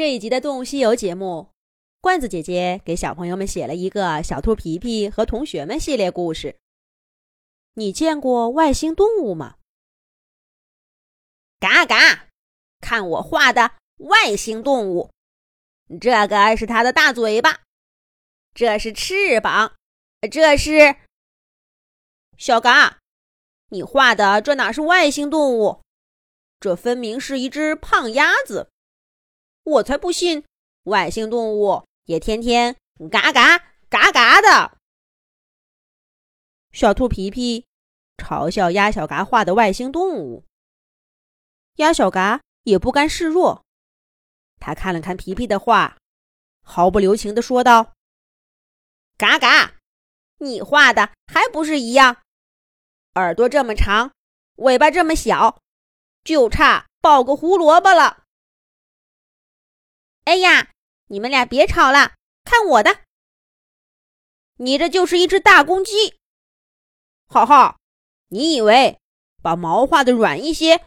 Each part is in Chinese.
这一集的《动物西游》节目，罐子姐姐给小朋友们写了一个《小兔皮皮和同学们》系列故事。你见过外星动物吗？嘎嘎，看我画的外星动物！这个是它的大嘴巴，这是翅膀，这是小嘎。你画的这哪是外星动物？这分明是一只胖鸭子。我才不信，外星动物也天天嘎嘎嘎嘎的。小兔皮皮嘲笑鸭小嘎画的外星动物，鸭小嘎也不甘示弱。他看了看皮皮的画，毫不留情地说道：“嘎嘎，你画的还不是一样？耳朵这么长，尾巴这么小，就差抱个胡萝卜了。”哎呀，你们俩别吵了，看我的！你这就是一只大公鸡。浩浩，你以为把毛画的软一些，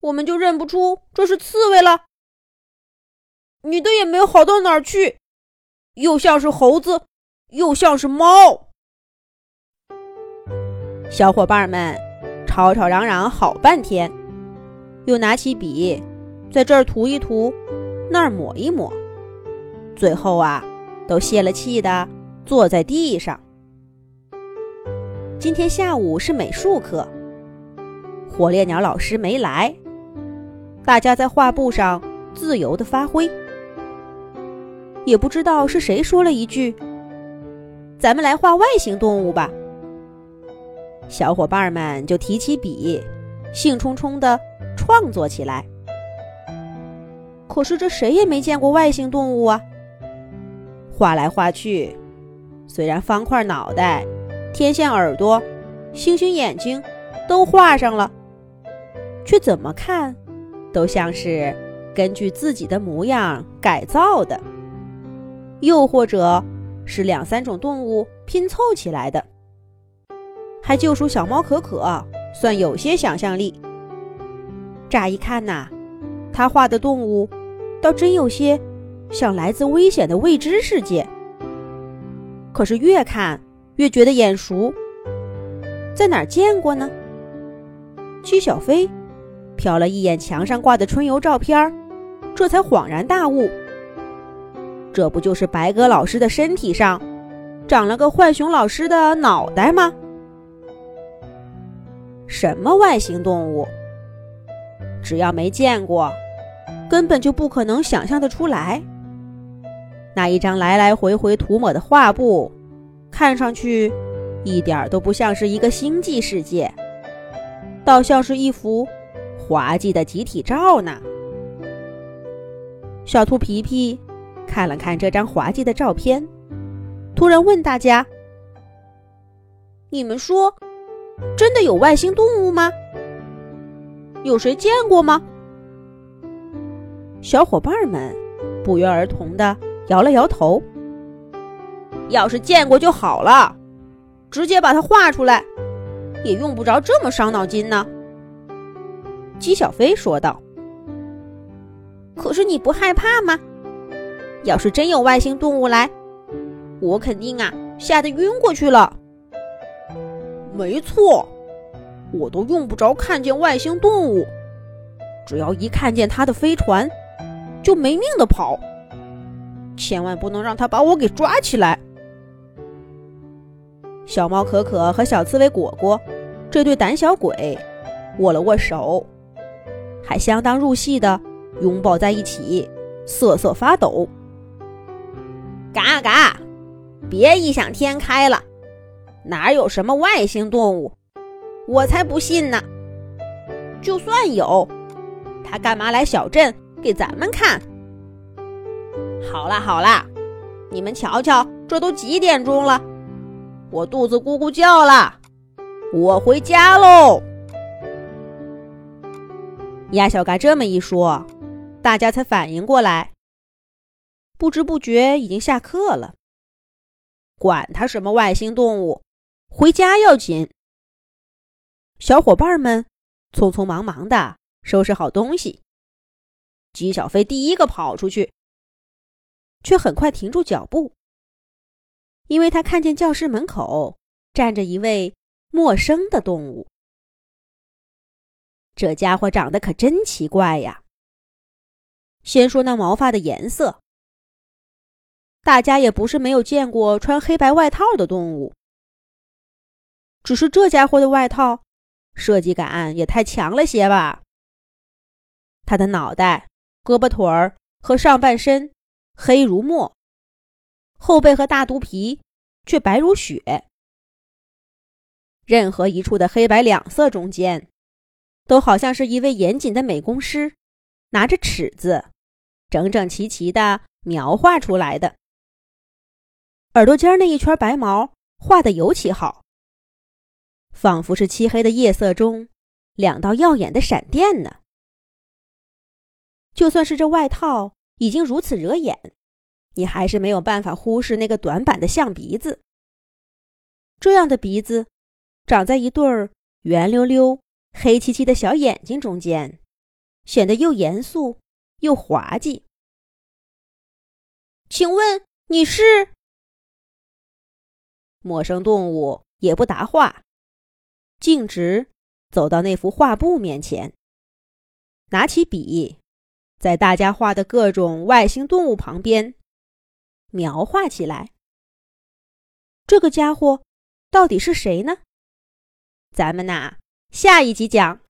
我们就认不出这是刺猬了？你的也没有好到哪儿去，又像是猴子，又像是猫。小伙伴们吵吵嚷嚷好半天，又拿起笔在这儿涂一涂。那儿抹一抹，最后啊，都泄了气的坐在地上。今天下午是美术课，火烈鸟老师没来，大家在画布上自由的发挥。也不知道是谁说了一句：“咱们来画外星动物吧。”小伙伴们就提起笔，兴冲冲的创作起来。可是这谁也没见过外星动物啊！画来画去，虽然方块脑袋、天线耳朵、星星眼睛都画上了，却怎么看都像是根据自己的模样改造的，又或者是两三种动物拼凑起来的。还就属小猫可可算有些想象力。乍一看呐，他画的动物。倒真有些像来自危险的未知世界，可是越看越觉得眼熟，在哪儿见过呢？姬小飞瞟了一眼墙上挂的春游照片，这才恍然大悟：这不就是白鸽老师的身体上长了个浣熊老师的脑袋吗？什么外星动物？只要没见过。根本就不可能想象得出来。那一张来来回回涂抹的画布，看上去一点都不像是一个星际世界，倒像是一幅滑稽的集体照呢。小兔皮皮看了看这张滑稽的照片，突然问大家：“你们说，真的有外星动物吗？有谁见过吗？”小伙伴们不约而同的摇了摇头。要是见过就好了，直接把它画出来，也用不着这么伤脑筋呢。姬小飞说道。可是你不害怕吗？要是真有外星动物来，我肯定啊吓得晕过去了。没错，我都用不着看见外星动物，只要一看见它的飞船。就没命的跑，千万不能让他把我给抓起来。小猫可可和小刺猬果果这对胆小鬼握了握手，还相当入戏的拥抱在一起，瑟瑟发抖。嘎嘎，别异想天开了，哪有什么外星动物？我才不信呢！就算有，他干嘛来小镇？给咱们看，好啦好啦，你们瞧瞧，这都几点钟了？我肚子咕咕叫了，我回家喽。鸭小嘎这么一说，大家才反应过来，不知不觉已经下课了。管他什么外星动物，回家要紧。小伙伴们匆匆忙忙的收拾好东西。姬小飞第一个跑出去，却很快停住脚步，因为他看见教室门口站着一位陌生的动物。这家伙长得可真奇怪呀！先说那毛发的颜色，大家也不是没有见过穿黑白外套的动物，只是这家伙的外套设计感也太强了些吧？他的脑袋、胳膊腿儿和上半身黑如墨，后背和大肚皮却白如雪，任何一处的黑白两色中间。都好像是一位严谨的美工师，拿着尺子，整整齐齐的描画出来的。耳朵尖那一圈白毛画的尤其好，仿佛是漆黑的夜色中两道耀眼的闪电呢。就算是这外套已经如此惹眼，你还是没有办法忽视那个短板的象鼻子。这样的鼻子，长在一对儿圆溜溜。黑漆漆的小眼睛中间，显得又严肃又滑稽。请问你是？陌生动物也不答话，径直走到那幅画布面前，拿起笔，在大家画的各种外星动物旁边描画起来。这个家伙到底是谁呢？咱们呐。下一集讲。